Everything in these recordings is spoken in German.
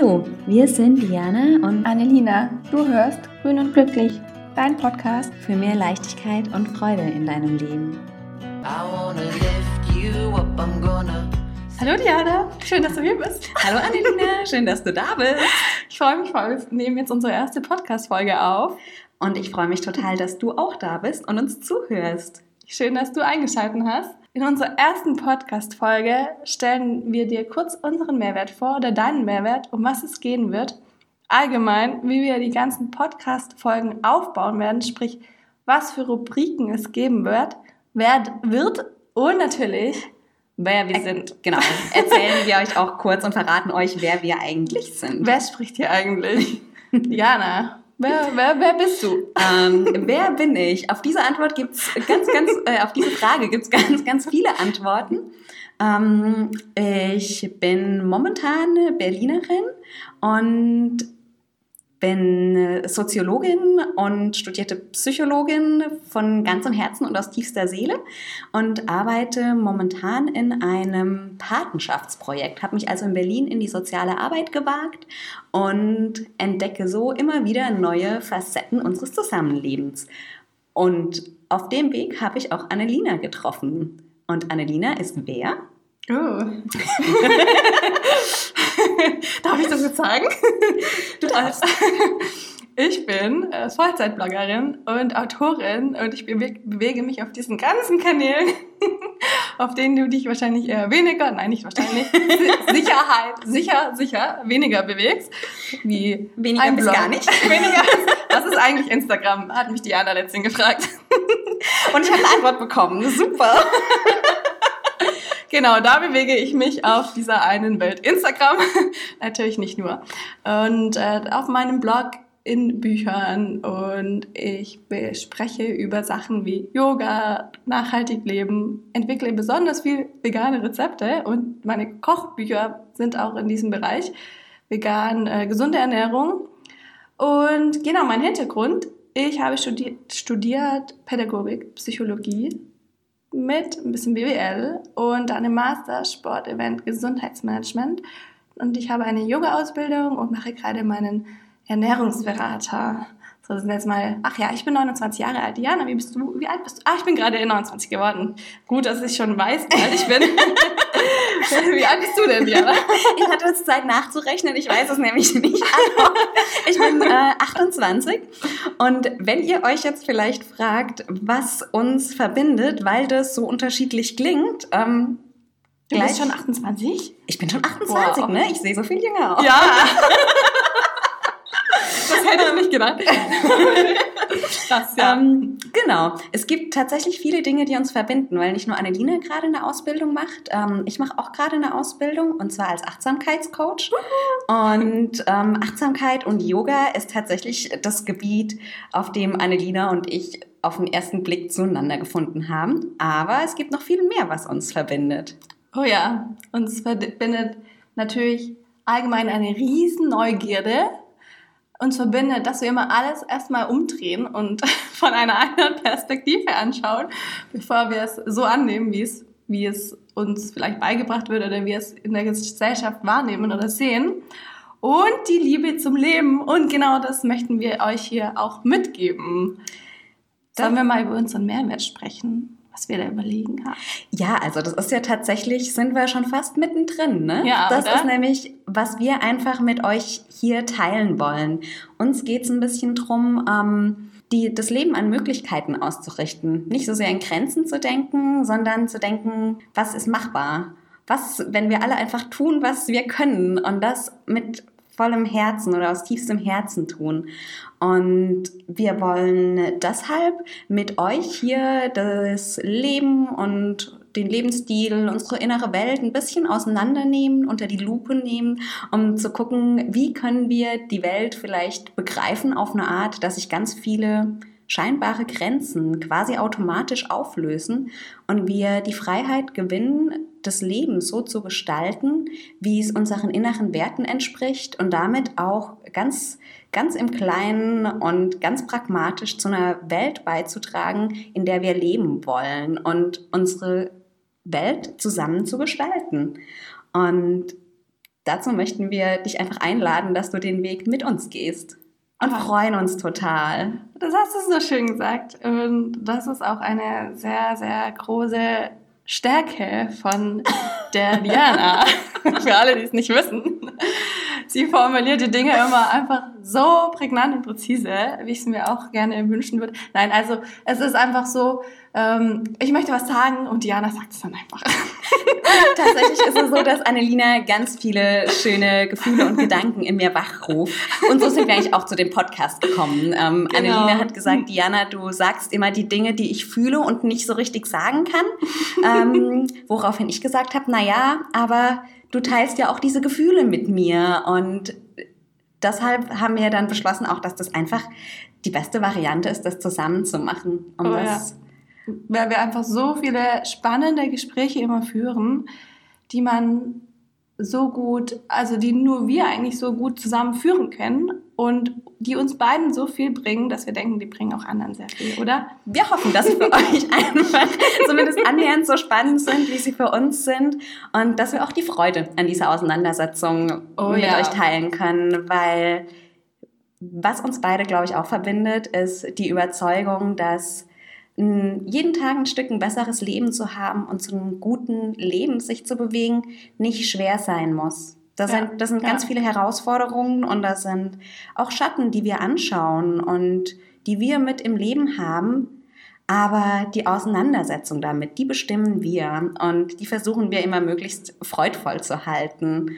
Hallo, wir sind Diana und Annelina. Du hörst Grün und Glücklich, dein Podcast für mehr Leichtigkeit und Freude in deinem Leben. Hallo Diana, schön, dass du hier bist. Hallo Annelina, schön, dass du da bist. Ich freue mich voll, wir nehmen jetzt unsere erste Podcast-Folge auf. Und ich freue mich total, dass du auch da bist und uns zuhörst. Schön, dass du eingeschaltet hast. In unserer ersten Podcast-Folge stellen wir dir kurz unseren Mehrwert vor oder deinen Mehrwert, um was es gehen wird. Allgemein, wie wir die ganzen Podcast-Folgen aufbauen werden, sprich, was für Rubriken es geben wird, wer wird und natürlich, wer wir sind. Genau. Erzählen wir euch auch kurz und verraten euch, wer wir eigentlich sind. Wer spricht hier eigentlich? Diana. Wer, wer, wer bist du? Ähm, wer bin ich? Auf diese Antwort gibt's ganz, ganz, äh, auf diese Frage gibt es ganz, ganz viele Antworten. Ähm, ich bin momentan Berlinerin und bin Soziologin und studierte Psychologin von ganzem Herzen und aus tiefster Seele und arbeite momentan in einem Patenschaftsprojekt. Habe mich also in Berlin in die soziale Arbeit gewagt und entdecke so immer wieder neue Facetten unseres Zusammenlebens. Und auf dem Weg habe ich auch Annelina getroffen. Und Annelina ist wer? Oh. Darf ich das jetzt sagen? Du darfst. Ich bin äh, Vollzeitbloggerin und Autorin und ich bewege mich auf diesen ganzen Kanälen, auf denen du dich wahrscheinlich eher weniger, nein, nicht wahrscheinlich, Sicherheit, sicher, sicher, weniger bewegst. Wie weniger bis gar nicht. Weniger. Was ist eigentlich Instagram? Hat mich Diana letztens gefragt. Und ich habe eine Antwort bekommen. Super. Genau, da bewege ich mich auf dieser einen Welt. Instagram, natürlich nicht nur. Und äh, auf meinem Blog in Büchern und ich spreche über Sachen wie Yoga, nachhaltig leben, entwickle besonders viel vegane Rezepte und meine Kochbücher sind auch in diesem Bereich. Vegan, äh, gesunde Ernährung. Und genau, mein Hintergrund, ich habe studiert, studiert Pädagogik, Psychologie mit ein bisschen BWL und dann im Master Sport, Event, Gesundheitsmanagement. Und ich habe eine Yoga-Ausbildung und mache gerade meinen Ernährungsberater. So, sind jetzt mal, ach ja, ich bin 29 Jahre alt. Diana, wie bist du? Wie alt bist du? Ah, ich bin gerade 29 geworden. Gut, dass ich schon weiß, wie alt ich bin. wie alt bist du denn, Diana? Ich hatte jetzt Zeit nachzurechnen. Ich weiß es nämlich nicht. Also, ich bin äh, 28. Und wenn ihr euch jetzt vielleicht fragt, was uns verbindet, weil das so unterschiedlich klingt, ähm, Du bist schon 28? Ich bin schon 28, wow. ne? Ich sehe so viel jünger aus. Ja. das hätte ich nicht gedacht. Krass, ja. Ähm, genau. Es gibt tatsächlich viele Dinge, die uns verbinden, weil nicht nur Annelina gerade eine Ausbildung macht. Ähm, ich mache auch gerade eine Ausbildung und zwar als Achtsamkeitscoach. Und ähm, Achtsamkeit und Yoga ist tatsächlich das Gebiet, auf dem Annelina und ich auf den ersten Blick zueinander gefunden haben. Aber es gibt noch viel mehr, was uns verbindet. Oh ja, uns verbindet natürlich allgemein eine riesen Neugierde uns verbindet, dass wir immer alles erstmal umdrehen und von einer anderen Perspektive anschauen, bevor wir es so annehmen, wie es, wie es uns vielleicht beigebracht wird oder wir es in der Gesellschaft wahrnehmen oder sehen. Und die Liebe zum Leben. Und genau das möchten wir euch hier auch mitgeben. Sollen wir mal über unseren Mehrwert sprechen? Was wir da überlegen haben. Ja, also das ist ja tatsächlich, sind wir schon fast mittendrin, ne? Ja, Das oder? ist nämlich, was wir einfach mit euch hier teilen wollen. Uns geht es ein bisschen drum, ähm, die, das Leben an Möglichkeiten auszurichten. Nicht so sehr in Grenzen zu denken, sondern zu denken, was ist machbar? Was, wenn wir alle einfach tun, was wir können und das mit vollem Herzen oder aus tiefstem Herzen tun. Und wir wollen deshalb mit euch hier das Leben und den Lebensstil, unsere innere Welt ein bisschen auseinandernehmen, unter die Lupe nehmen, um zu gucken, wie können wir die Welt vielleicht begreifen auf eine Art, dass sich ganz viele scheinbare Grenzen quasi automatisch auflösen und wir die Freiheit gewinnen, das Leben so zu gestalten, wie es unseren inneren Werten entspricht und damit auch ganz, ganz im Kleinen und ganz pragmatisch zu einer Welt beizutragen, in der wir leben wollen und unsere Welt zusammen zu gestalten. Und dazu möchten wir dich einfach einladen, dass du den Weg mit uns gehst. Und freuen uns total. Das hast du so schön gesagt. Und das ist auch eine sehr, sehr große Stärke von der Diana. Für alle, die es nicht wissen. Sie formuliert die Dinge immer einfach so prägnant und präzise, wie ich es mir auch gerne wünschen würde. Nein, also es ist einfach so, ähm, ich möchte was sagen und Diana sagt es dann einfach. Tatsächlich ist es so, dass Annelina ganz viele schöne Gefühle und Gedanken in mir wachruft. Und so sind wir eigentlich auch zu dem Podcast gekommen. Ähm, Genau. Annelina hat gesagt, Diana, du sagst immer die Dinge, die ich fühle und nicht so richtig sagen kann. Ähm, woraufhin ich gesagt habe, na ja, aber du teilst ja auch diese Gefühle mit mir. Und deshalb haben wir dann beschlossen auch, dass das einfach die beste Variante ist, das zusammen zu machen. Um Oh das Weil wir einfach so viele spannende Gespräche immer führen, die man so gut, also die nur wir eigentlich so gut zusammen führen können und die uns beiden so viel bringen, dass wir denken, die bringen auch anderen sehr viel, oder? Wir hoffen, dass sie für euch einfach zumindest annähernd so spannend sind, wie sie für uns sind und dass wir auch die Freude an dieser Auseinandersetzung Oh mit ja. euch teilen können, weil was uns beide, glaube ich, auch verbindet, ist die Überzeugung, dass jeden Tag ein Stück ein besseres Leben zu haben und zu einem guten Leben sich zu bewegen, nicht schwer sein muss. Das Ja, sind, das sind ganz ja. viele Herausforderungen und das sind auch Schatten, die wir anschauen und die wir mit im Leben haben. Aber die Auseinandersetzung damit, die bestimmen wir und die versuchen wir immer möglichst freudvoll zu halten.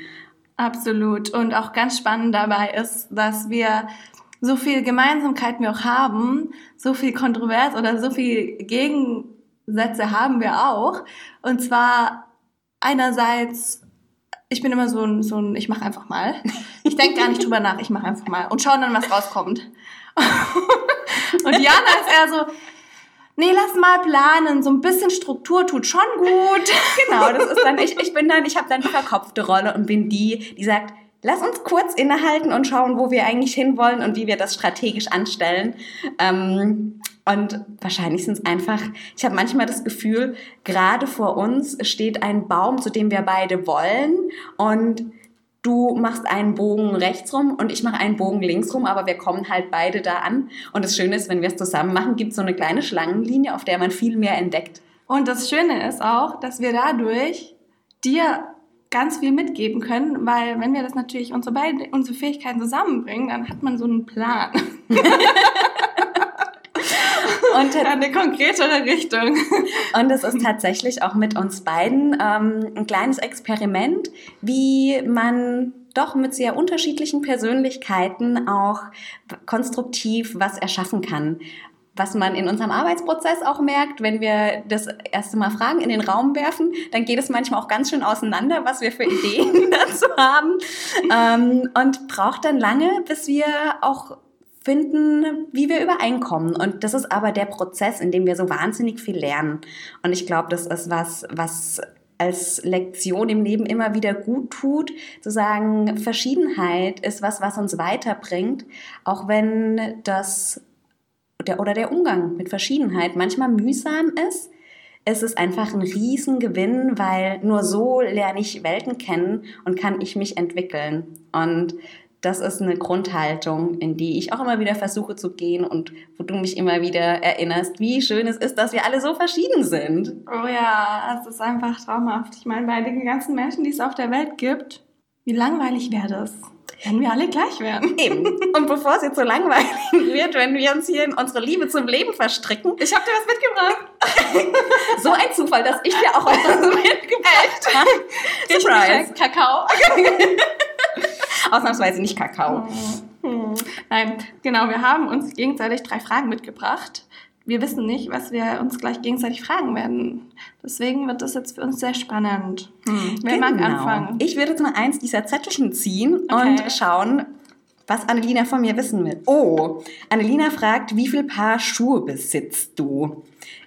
Absolut. Und auch ganz spannend dabei ist, dass wir so viel Gemeinsamkeiten wir auch haben, so viel Kontrovers oder so viel Gegensätze haben wir auch. Und zwar einerseits, ich bin immer so ein, so ein ich mache einfach mal. Ich denke gar nicht drüber nach, ich mache einfach mal und schau dann, was rauskommt. und Jana ist eher so, nee, lass mal planen, so ein bisschen Struktur tut schon gut. Genau, das ist dann, ich, ich bin dann, ich habe dann die verkopfte Rolle und bin die, die sagt, lass uns kurz innehalten und schauen, wo wir eigentlich hinwollen und wie wir das strategisch anstellen. Ähm, und wahrscheinlich sind es einfach, ich habe manchmal das Gefühl, gerade vor uns steht ein Baum, zu dem wir beide wollen und du machst einen Bogen rechts rum und ich mache einen Bogen links rum, aber wir kommen halt beide da an. Und das Schöne ist, wenn wir es zusammen machen, gibt es so eine kleine Schlangenlinie, auf der man viel mehr entdeckt. Und das Schöne ist auch, dass wir dadurch dir ganz viel mitgeben können, weil wenn wir das natürlich unsere beiden unsere Fähigkeiten zusammenbringen, dann hat man so einen Plan. Und Eine konkretere Richtung. Und es ist tatsächlich auch mit uns beiden ähm, ein kleines Experiment, wie man doch mit sehr unterschiedlichen Persönlichkeiten auch konstruktiv was erschaffen kann. Was man in unserem Arbeitsprozess auch merkt, wenn wir das erste Mal Fragen in den Raum werfen, dann geht es manchmal auch ganz schön auseinander, was wir für Ideen dazu haben. Ähm, und braucht dann lange, bis wir auch finden, wie wir übereinkommen. Und das ist aber der Prozess, in dem wir so wahnsinnig viel lernen. Und ich glaube, das ist was, was als Lektion im Leben immer wieder gut tut, zu sagen, Verschiedenheit ist was, was uns weiterbringt, auch wenn das der, oder der Umgang mit Verschiedenheit manchmal mühsam ist. Es ist einfach ein Riesengewinn, weil nur so lerne ich Welten kennen und kann ich mich entwickeln. Und das ist eine Grundhaltung, in die ich auch immer wieder versuche zu gehen und wo du mich immer wieder erinnerst, wie schön es ist, dass wir alle so verschieden sind. Oh ja, es ist einfach traumhaft. Ich meine, bei den ganzen Menschen, die es auf der Welt gibt, wie langweilig wäre das, wenn wir alle gleich wären. Eben. Und bevor es jetzt so langweilig wird, wenn wir uns hier in unsere Liebe zum Leben verstricken, Ich habe dir was mitgebracht. so ein Zufall, dass ich dir auch was mitgebracht habe. Surprise. Kakao. Ausnahmsweise nicht Kakao. Hm. Nein, genau, wir haben uns gegenseitig drei Fragen mitgebracht. Wir wissen nicht, was wir uns gleich gegenseitig fragen werden. Deswegen wird das jetzt für uns sehr spannend. Hm. Wer mag anfangen? Ich würde jetzt mal eins dieser Zettelchen ziehen Okay. und schauen, was Annelina von mir wissen will. Oh, Annelina fragt, wie viel Paar Schuhe besitzt du?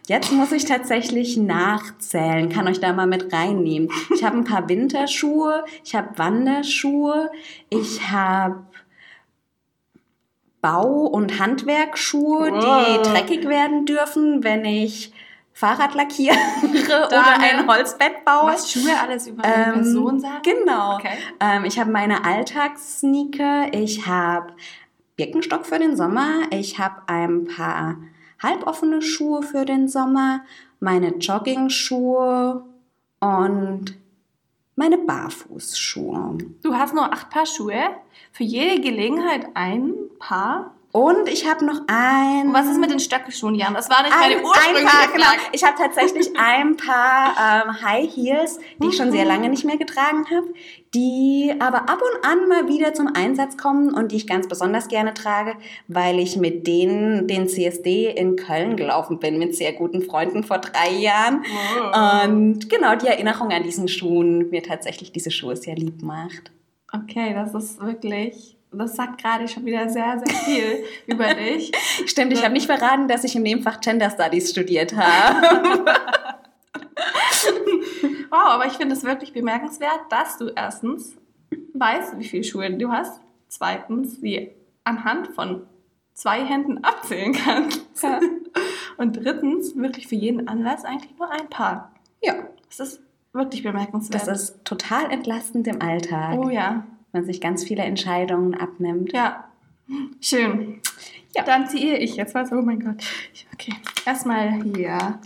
Jetzt muss ich tatsächlich nachzählen, kann euch da mal mit reinnehmen. Ich habe ein paar Winterschuhe, ich habe Wanderschuhe, ich habe Bau- und Handwerkschuhe, die Wow. dreckig werden dürfen, wenn ich Fahrrad lackiere oder ein Holzbett baue. Was Schuhe alles über eine Ähm, Person sagen? Genau. Okay. Ähm, ich habe meine Alltagssneaker, ich habe Birkenstock für den Sommer, ich habe ein paar halboffene Schuhe für den Sommer, meine Jogging-Schuhe und meine Barfußschuhe. Du hast nur acht Paar Schuhe. Für jede Gelegenheit ein Paar. Und ich habe noch ein... Und was ist mit den Stöckelschuhen, Jan? Das war nicht ein, meine ein ursprüngliche paar, genau. Ich habe tatsächlich ein paar ähm, High Heels, die ich schon sehr lange nicht mehr getragen habe, die aber ab und an mal wieder zum Einsatz kommen und die ich ganz besonders gerne trage, weil ich mit denen den CSD in Köln gelaufen bin mit sehr guten Freunden vor drei Jahren. Wow. Und genau die Erinnerung an diesen Schuhen mir tatsächlich diese Schuhe sehr lieb macht. Okay, das ist wirklich, das sagt gerade schon wieder sehr, sehr viel über dich. Stimmt, ich habe nicht verraten, dass ich im Nebenfach Gender Studies studiert habe. Wow, aber ich finde es wirklich bemerkenswert, dass du erstens weißt, wie viele Schuhe du hast, zweitens sie anhand von zwei Händen abzählen kannst Ja. und drittens wirklich für jeden Anlass eigentlich nur ein Paar. ja, Das ist wirklich bemerkenswert. das ist total entlastend im Alltag. oh ja, man sich ganz viele Entscheidungen abnimmt. ja. Schön. Ja. Dann ziehe ich jetzt was. Oh mein Gott. Okay, erstmal hier.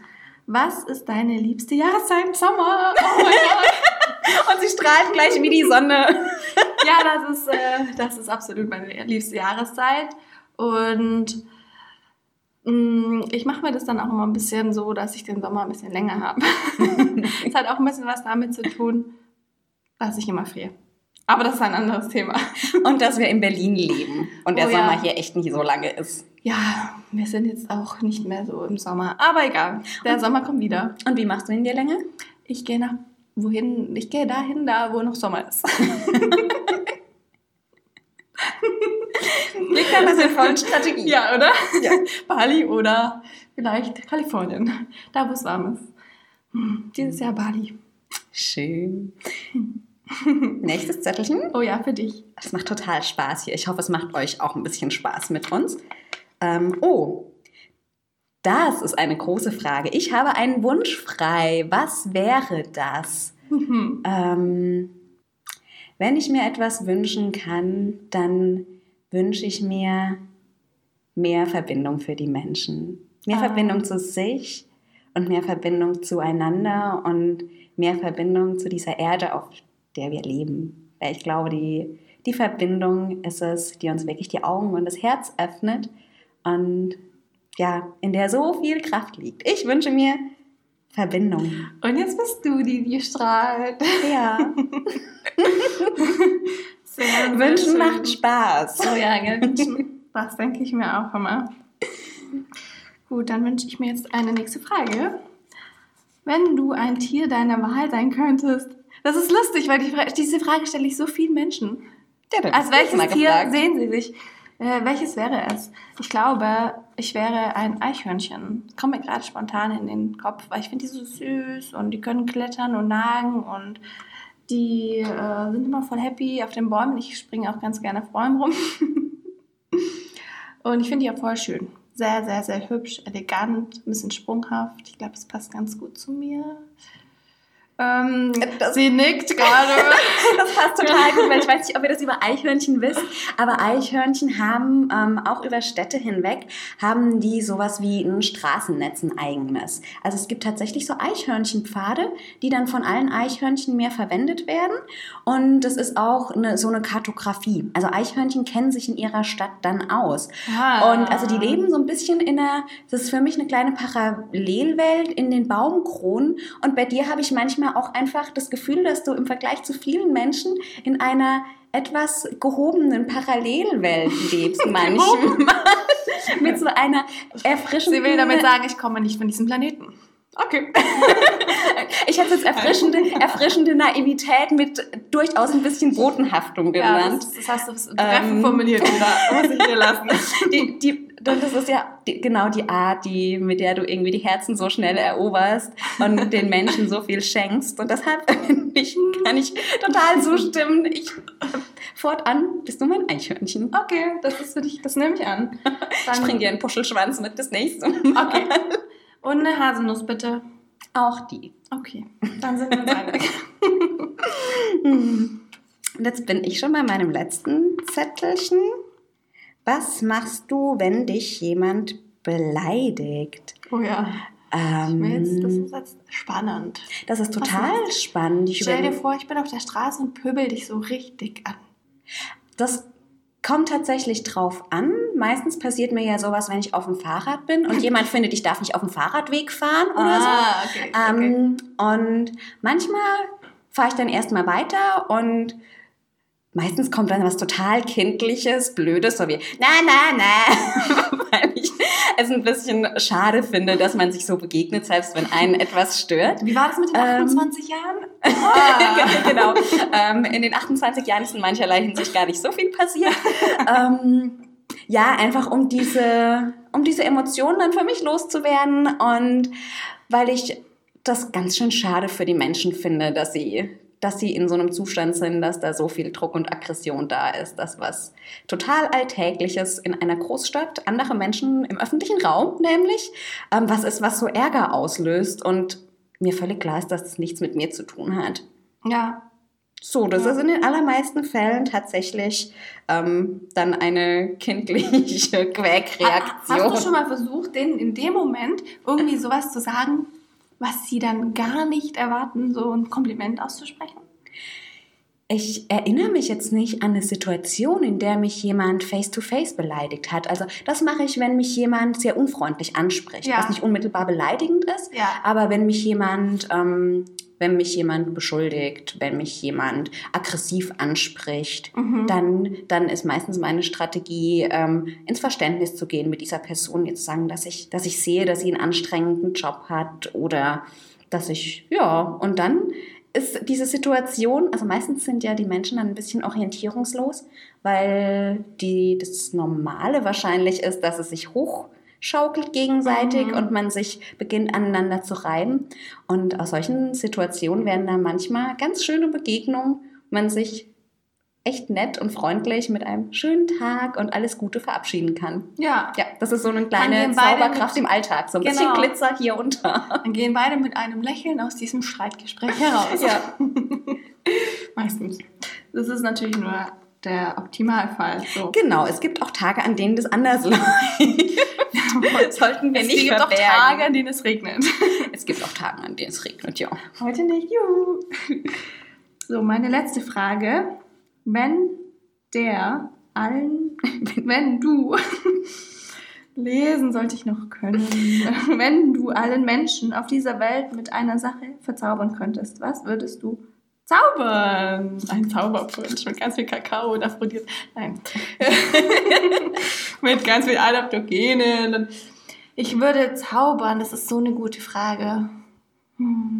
Was ist deine liebste Jahreszeit im Sommer? Oh mein Gott. Und sie strahlt gleich wie die Sonne. ja, das ist, äh, das ist absolut meine liebste Jahreszeit. Und mh, ich mache mir das dann auch immer ein bisschen so, dass ich den Sommer ein bisschen länger habe. Es hat auch ein bisschen was damit zu tun, dass ich immer friere. Aber das ist ein anderes Thema. Und dass wir in Berlin leben und der Oh ja. Sommer hier echt nicht so lange ist. Ja, wir sind jetzt auch nicht mehr so im Sommer. Aber egal, der Sommer kommt wieder. Und wie machst du ihn dir länger? Ich gehe nach wohin? Ich gehe dahin, da wo noch Sommer ist. Liegt an der sinnvollen Strategie. ja, oder? Ja. Bali oder vielleicht Kalifornien, da wo es warm ist. Hm, Dieses Jahr Bali. Schön. Nächstes Zettelchen. Oh ja, für dich. Es macht total Spaß hier. Ich hoffe, es macht euch auch ein bisschen Spaß mit uns. Ähm, oh, das ist eine große Frage. Ich habe einen Wunsch frei. Was wäre das? Mhm. Ähm, wenn ich mir etwas wünschen kann, dann wünsche ich mir mehr Verbindung für die Menschen. Mehr Ah. Verbindung zu sich und mehr Verbindung zueinander und mehr Verbindung zu dieser Erde, auf der wir leben. Weil ich glaube, die, die Verbindung ist es, die uns wirklich die Augen und das Herz öffnet und ja, in der so viel Kraft liegt. Ich wünsche mir Verbindung. Und jetzt bist du die, die strahlt. Ja. Sehr, Wünschen schön. macht Spaß. Oh ja, gell, wünschen. Das denke ich mir auch immer. Gut, dann wünsche ich mir jetzt eine nächste Frage. Wenn du ein Tier deiner Wahl sein könntest, das ist lustig, weil die Fra diese Frage stelle ich so vielen Menschen. Ja, Als welches Tier gefragt. sehen Sie sich? Äh, welches wäre es? Ich glaube, ich wäre ein Eichhörnchen. Kommt mir gerade spontan in den Kopf, weil ich finde die so süß und die können klettern und nagen und die äh, sind immer voll happy auf den Bäumen. Ich springe auch ganz gerne auf Bäumen rum. und ich finde die auch voll schön. Sehr, sehr, sehr hübsch, elegant, ein bisschen sprunghaft. Ich glaube, es passt ganz gut zu mir. Ähm, Das- sie nickt gerade. Das passt total gut, weil ich weiß nicht, ob ihr das über Eichhörnchen wisst, aber Eichhörnchen haben ähm, auch über Städte hinweg, haben die sowas wie ein Straßennetz, ein eigenes. Also es gibt tatsächlich so Eichhörnchenpfade, die dann von allen Eichhörnchen mehr verwendet werden und es ist auch eine, so eine Kartografie. Also Eichhörnchen kennen sich in ihrer Stadt dann aus. Ah. Und also die leben so ein bisschen in einer, das ist für mich eine kleine Parallelwelt in den Baumkronen. Und bei dir habe ich manchmal auch einfach das Gefühl, dass du im Vergleich zu vielen Menschen in einer etwas gehobenen Parallelwelt lebst manchmal. Mit so einer erfrischenden... Sie will damit sagen, ich komme nicht von diesem Planeten. Okay. Ich hätte es erfrischende, erfrischende Naivität mit durchaus ein bisschen Botenhaftung Ja, genannt. das, das hast du treffend Ähm. formuliert, da muss ich dir lassen. die, die, das ist ja die, genau die Art, die, mit der du irgendwie die Herzen so schnell eroberst und den Menschen so viel schenkst. Und deshalb ich, kann ich total zustimmen. Ich, fortan bist du mein Eichhörnchen. Okay, das ist für dich, das nehme ich an. Ich bring dir einen Puschelschwanz mit das nächste Mal. Okay. Und eine Haselnuss bitte. Auch die. Okay, dann sind wir uns einig. Und Jetzt bin ich schon bei meinem letzten Zettelchen. Was machst du, wenn dich jemand beleidigt? Oh ja. Ähm, Jetzt, das ist jetzt spannend. das ist total spannend. Ich Stell dir vor, ich bin auf der Straße und pöbel dich so richtig an. Das kommt tatsächlich drauf an. Meistens passiert mir ja sowas, wenn ich auf dem Fahrrad bin und jemand findet, ich darf nicht auf dem Fahrradweg fahren oder so. Ah, okay. Ähm, und manchmal fahre ich dann erstmal weiter und meistens kommt dann was total Kindliches, Blödes, so wie, na, na, na, weil ich es ein bisschen schade finde, dass man sich so begegnet, selbst wenn einen etwas stört. Wie war das mit den Ähm, 28 Jahren? Ah. genau. Ähm, in den 28 Jahren ist in mancherlei Hinsicht gar nicht so viel passiert. ähm, ja, einfach um diese, um diese Emotionen dann für mich loszuwerden und weil ich das ganz schön schade für die Menschen finde, dass sie, dass sie in so einem Zustand sind, dass da so viel Druck und Aggression da ist. Das was total Alltägliches in einer Großstadt, andere Menschen im öffentlichen Raum nämlich, ähm, was ist, was so Ärger auslöst und mir völlig klar ist, dass das nichts mit mir zu tun hat. Ja. So, das Ja. ist in den allermeisten Fällen tatsächlich ähm, dann eine kindliche Quäkreaktion. Hast du schon mal versucht, denen in dem Moment irgendwie sowas zu sagen, was sie dann gar nicht erwarten, so ein Kompliment auszusprechen? Ich erinnere mich jetzt nicht an eine Situation, in der mich jemand face-to-face beleidigt hat. Also das mache ich, wenn mich jemand sehr unfreundlich anspricht, Ja. was nicht unmittelbar beleidigend ist. Ja. Aber wenn mich jemand, ähm, wenn mich jemand beschuldigt, wenn mich jemand aggressiv anspricht, Mhm. dann, dann ist meistens meine Strategie, ähm, ins Verständnis zu gehen mit dieser Person, jetzt sagen, dass ich, dass ich sehe, dass sie einen anstrengenden Job hat oder dass ich, ja, und dann ist diese Situation, also meistens sind ja die Menschen dann ein bisschen orientierungslos, weil die, das Normale wahrscheinlich ist, dass es sich hochschaukelt gegenseitig Mhm. und man sich beginnt aneinander zu reiben. Und aus solchen Situationen werden dann manchmal ganz schöne Begegnungen, man sich echt nett und freundlich mit einem schönen Tag und alles Gute verabschieden kann. Ja. Ja, das ist so eine kleine Zauberkraft mit- im Alltag, so ein Genau. bisschen Glitzer hier unter. Dann gehen beide mit einem Lächeln aus diesem Streitgespräch heraus. Ja. Meistens. Das ist natürlich nur der Optimalfall. So. Genau, es gibt auch Tage, an denen das anders läuft. Sollten wir Es nicht gibt auch verbergen. Tage, an denen es regnet. Es gibt auch Tage, an denen es regnet, ja. Heute nicht. Juhu. So, meine letzte Frage. Wenn der allen, wenn du, lesen sollte ich noch können, wenn du allen Menschen auf dieser Welt mit einer Sache verzaubern könntest, was würdest du zaubern? Ein Zauberpunsch mit ganz viel Kakao und Aphrodit. Nein. mit ganz viel Adaptogenen. Ich würde zaubern, das ist so eine gute Frage. Hm.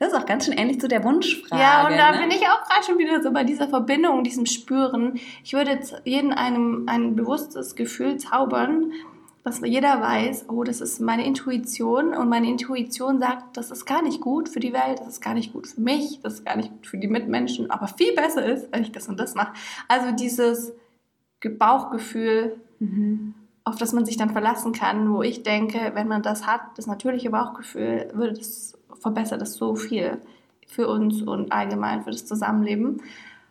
Das ist auch ganz schön ähnlich zu der Wunschfrage. Ja, und da ne? bin ich auch gerade schon wieder so bei dieser Verbindung, diesem Spüren. Ich würde jetzt jeden einem ein bewusstes Gefühl zaubern, dass jeder weiß, oh, das ist meine Intuition und meine Intuition sagt, das ist gar nicht gut für die Welt, das ist gar nicht gut für mich, das ist gar nicht gut für die Mitmenschen, aber viel besser ist, wenn ich das und das mache. Also dieses Ge- Bauchgefühl, Mhm. Auf das man sich dann verlassen kann, wo ich denke, wenn man das hat, das natürliche Bauchgefühl, würde das verbessert das so viel für uns und allgemein für das Zusammenleben.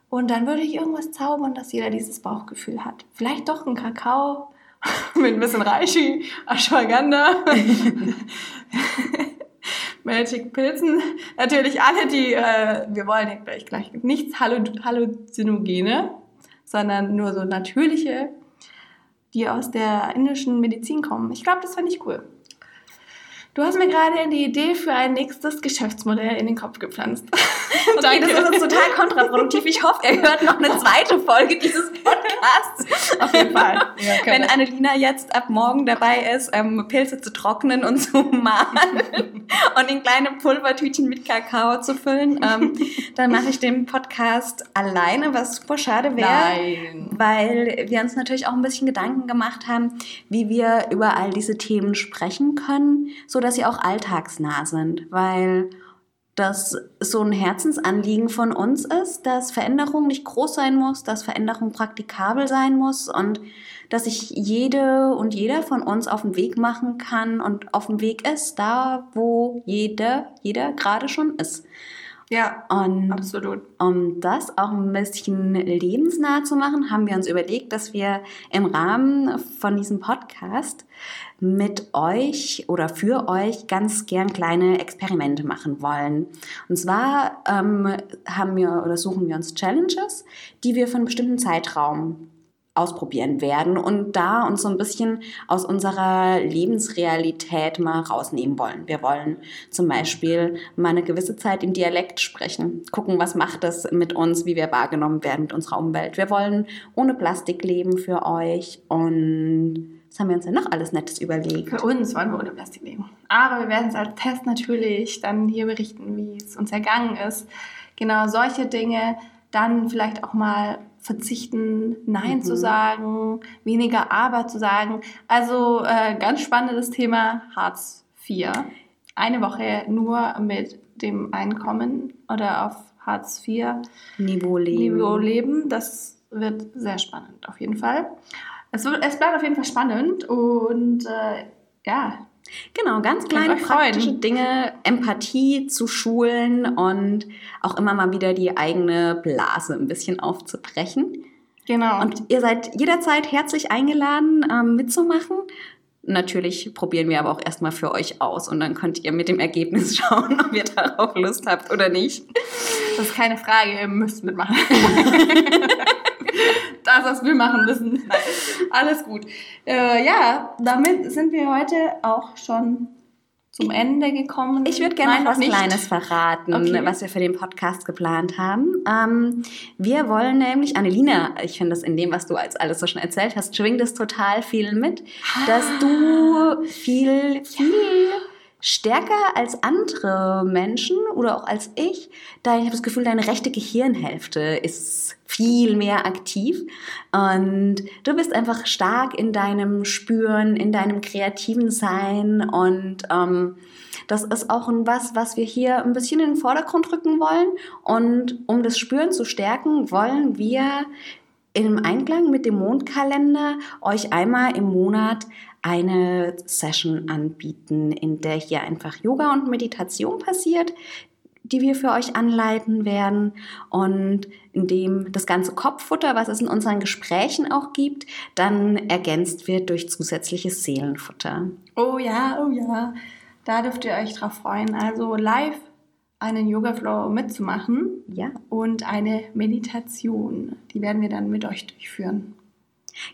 Und dann würde ich irgendwas zaubern, dass jeder dieses Bauchgefühl hat. Vielleicht doch ein Kakao mit ein bisschen Reishi, Ashwagandha, Magic Pilzen. Natürlich alle, die, äh, wir wollen ja gleich, nichts Hallu- Halluzinogene, sondern nur so natürliche, die aus der indischen Medizin kommen. Ich glaube, das fände ich cool. Du hast mir gerade die Idee für ein nächstes Geschäftsmodell in den Kopf gepflanzt. Okay, das ist jetzt total kontraproduktiv. Ich hoffe, er hört noch eine zweite Folge dieses Podcasts. Auf jeden Fall. Ja, Wenn Annelina jetzt ab morgen dabei ist, ähm, Pilze zu trocknen und zu mahlen und in kleine Pulvertütchen mit Kakao zu füllen, ähm, dann mache ich den Podcast alleine, was super schade wäre. Weil wir uns natürlich auch ein bisschen Gedanken gemacht haben, wie wir über all diese Themen sprechen können, so dass sie auch alltagsnah sind, weil dass so ein Herzensanliegen von uns ist, dass Veränderung nicht groß sein muss, dass Veränderung praktikabel sein muss und dass sich jede und jeder von uns auf den Weg machen kann und auf dem Weg ist, da wo jeder, jeder gerade schon ist. Ja, und absolut. Um das auch ein bisschen lebensnah zu machen, haben wir uns überlegt, dass wir im Rahmen von diesem Podcast mit euch oder für euch ganz gern kleine Experimente machen wollen. Und zwar ähm, haben wir oder suchen wir uns Challenges, die wir für einen bestimmten Zeitraum ausprobieren werden und da uns so ein bisschen aus unserer Lebensrealität mal rausnehmen wollen. Wir wollen zum Beispiel mal eine gewisse Zeit im Dialekt sprechen, gucken, was macht das mit uns, wie wir wahrgenommen werden mit unserer Umwelt. Wir wollen ohne Plastik leben für euch und was haben wir uns denn noch alles Nettes überlegt? Für uns wollen wir ohne Plastik leben. Aber wir werden es als Test natürlich dann hier berichten, wie es uns ergangen ist. Genau solche Dinge. Dann vielleicht auch mal verzichten, Nein mhm. zu sagen, weniger Aber zu sagen. Also äh, ganz spannendes Thema Hartz IV. Eine Woche nur mit dem Einkommen oder auf Hartz IV Niveau leben. Niveau leben. Das wird sehr spannend auf jeden Fall. Es, wird, es bleibt auf jeden Fall spannend und äh, ja, Genau, ganz kleine praktische Dinge, Empathie zu schulen und auch immer mal wieder die eigene Blase ein bisschen aufzubrechen. Genau. Und ihr seid jederzeit herzlich eingeladen, ähm, mitzumachen. Natürlich probieren wir aber auch erstmal für euch aus und dann könnt ihr mit dem Ergebnis schauen, ob ihr darauf Lust habt oder nicht. Das ist keine Frage, ihr müsst mitmachen. das, was wir machen müssen. Nein, alles gut. Äh, ja, damit sind wir heute auch schon zum Ende gekommen. Ich würde gerne noch was nicht. Kleines verraten, okay. was wir für den Podcast geplant haben. Ähm, wir wollen nämlich, Annelina, ich finde das in dem, was du als alles so schon erzählt hast, schwingt es total viel mit, ah. dass du viel, viel stärker als andere Menschen oder auch als ich, da ich habe das Gefühl, deine rechte Gehirnhälfte ist viel mehr aktiv. Und du bist einfach stark in deinem Spüren, in deinem kreativen Sein. Und ähm, das ist auch ein was, was wir hier ein bisschen in den Vordergrund rücken wollen. Und um das Spüren zu stärken, wollen wir im Einklang mit dem Mondkalender euch einmal im Monat eine Session anbieten, in der hier einfach Yoga und Meditation passiert, die wir für euch anleiten werden und in dem das ganze Kopffutter, was es in unseren Gesprächen auch gibt, dann ergänzt wird durch zusätzliches Seelenfutter. Oh ja, oh ja, da dürft ihr euch drauf freuen. Also live einen Yoga Flow mitzumachen. Ja. Und eine Meditation. Die werden wir dann mit euch durchführen.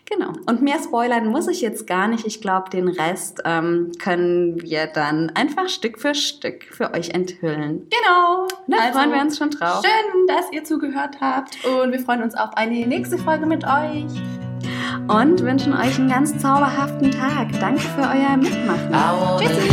Genau. Und mehr spoilern muss ich jetzt gar nicht. Ich glaube, den Rest ähm, können wir dann einfach Stück für Stück für euch enthüllen. Genau. Da also, freuen wir uns schon drauf. Schön, dass ihr zugehört habt. Und wir freuen uns auf eine nächste Folge mit euch. Und wünschen euch einen ganz zauberhaften Tag. Danke für euer Mitmachen. Tschüssi.